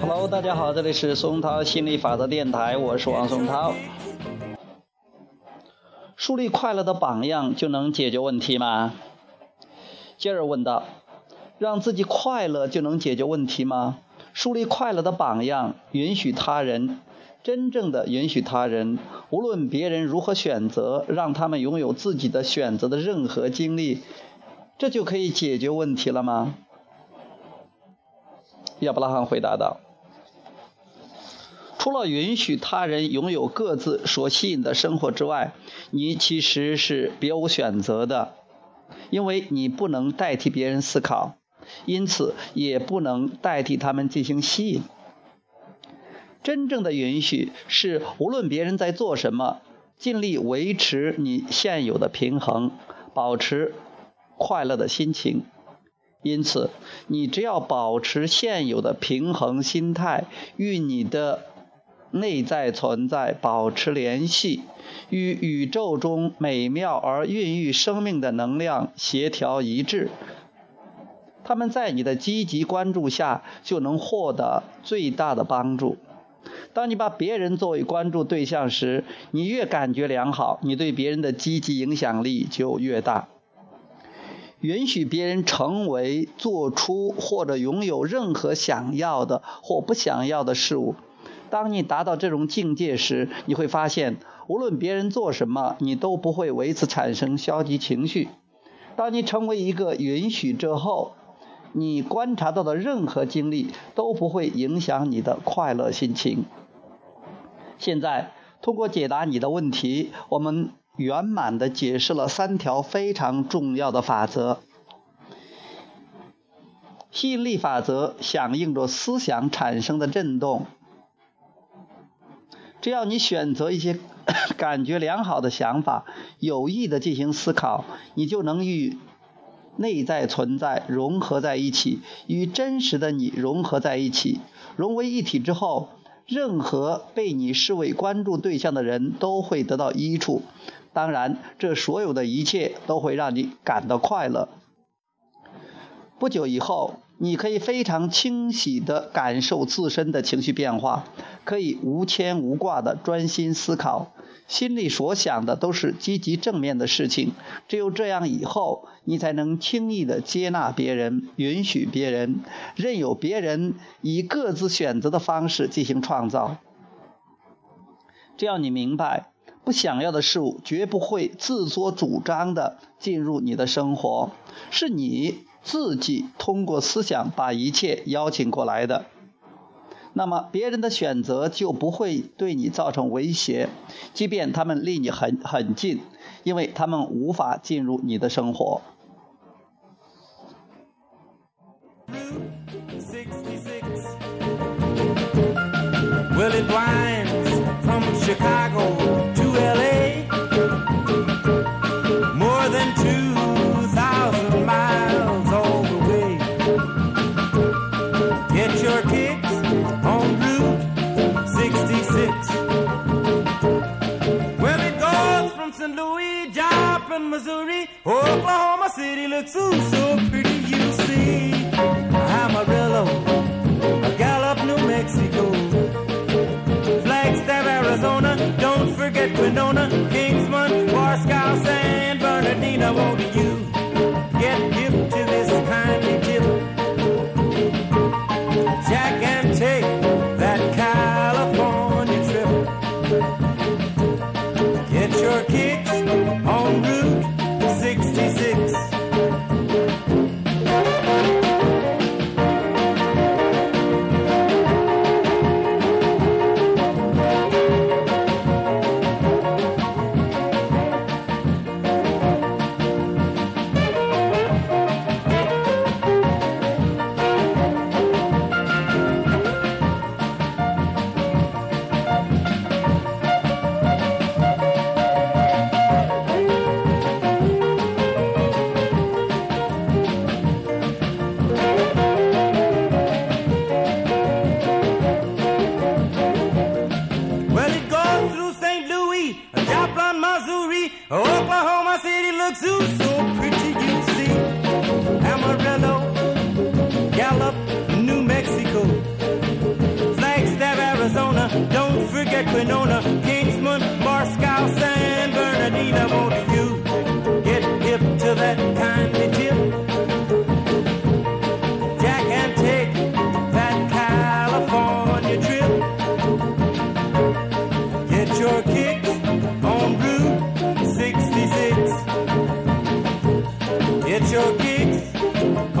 Hello，大家好，这里是松涛心理法则电台，我是王松涛。树立快乐的榜样就能解决问题吗？接着问道：让自己快乐就能解决问题吗？树立快乐的榜样，允许他人，真正的允许他人，无论别人如何选择，让他们拥有自己的选择的任何经历，这就可以解决问题了吗？亚伯拉罕回答道。除了允许他人拥有各自所吸引的生活之外，你其实是别无选择的，因为你不能代替别人思考，因此也不能代替他们进行吸引。真正的允许是，无论别人在做什么，尽力维持你现有的平衡，保持快乐的心情。因此，你只要保持现有的平衡心态，与你的。内在存在，保持联系，与宇宙中美妙而孕育生命的能量协调一致。他们在你的积极关注下，就能获得最大的帮助。当你把别人作为关注对象时，你越感觉良好，你对别人的积极影响力就越大。允许别人成为、做出或者拥有任何想要的或不想要的事物。当你达到这种境界时，你会发现，无论别人做什么，你都不会为此产生消极情绪。当你成为一个允许之后，你观察到的任何经历都不会影响你的快乐心情。现在，通过解答你的问题，我们圆满地解释了三条非常重要的法则。吸引力法则响应着思想产生的震动。只要你选择一些 感觉良好的想法，有意的进行思考，你就能与内在存在融合在一起，与真实的你融合在一起，融为一体之后，任何被你视为关注对象的人都会得到益处。当然，这所有的一切都会让你感到快乐。不久以后。你可以非常清晰地感受自身的情绪变化，可以无牵无挂地专心思考，心里所想的都是积极正面的事情。只有这样，以后你才能轻易的接纳别人，允许别人，任由别人以各自选择的方式进行创造。只要你明白，不想要的事物绝不会自作主张的进入你的生活，是你。自己通过思想把一切邀请过来的，那么别人的选择就不会对你造成威胁，即便他们离你很很近，因为他们无法进入你的生活。Missouri, Oklahoma City looks ooh so pretty, you see. Amarillo, Gallup, New Mexico, Flagstaff, Arizona, don't forget Winona, Kingsman, Warscow, San Bernardino, won't you Mama said he looks ooh, so pretty, you see. Amarillo, Gallup, New Mexico, Flagstaff, Arizona. Don't forget Winona. kicks.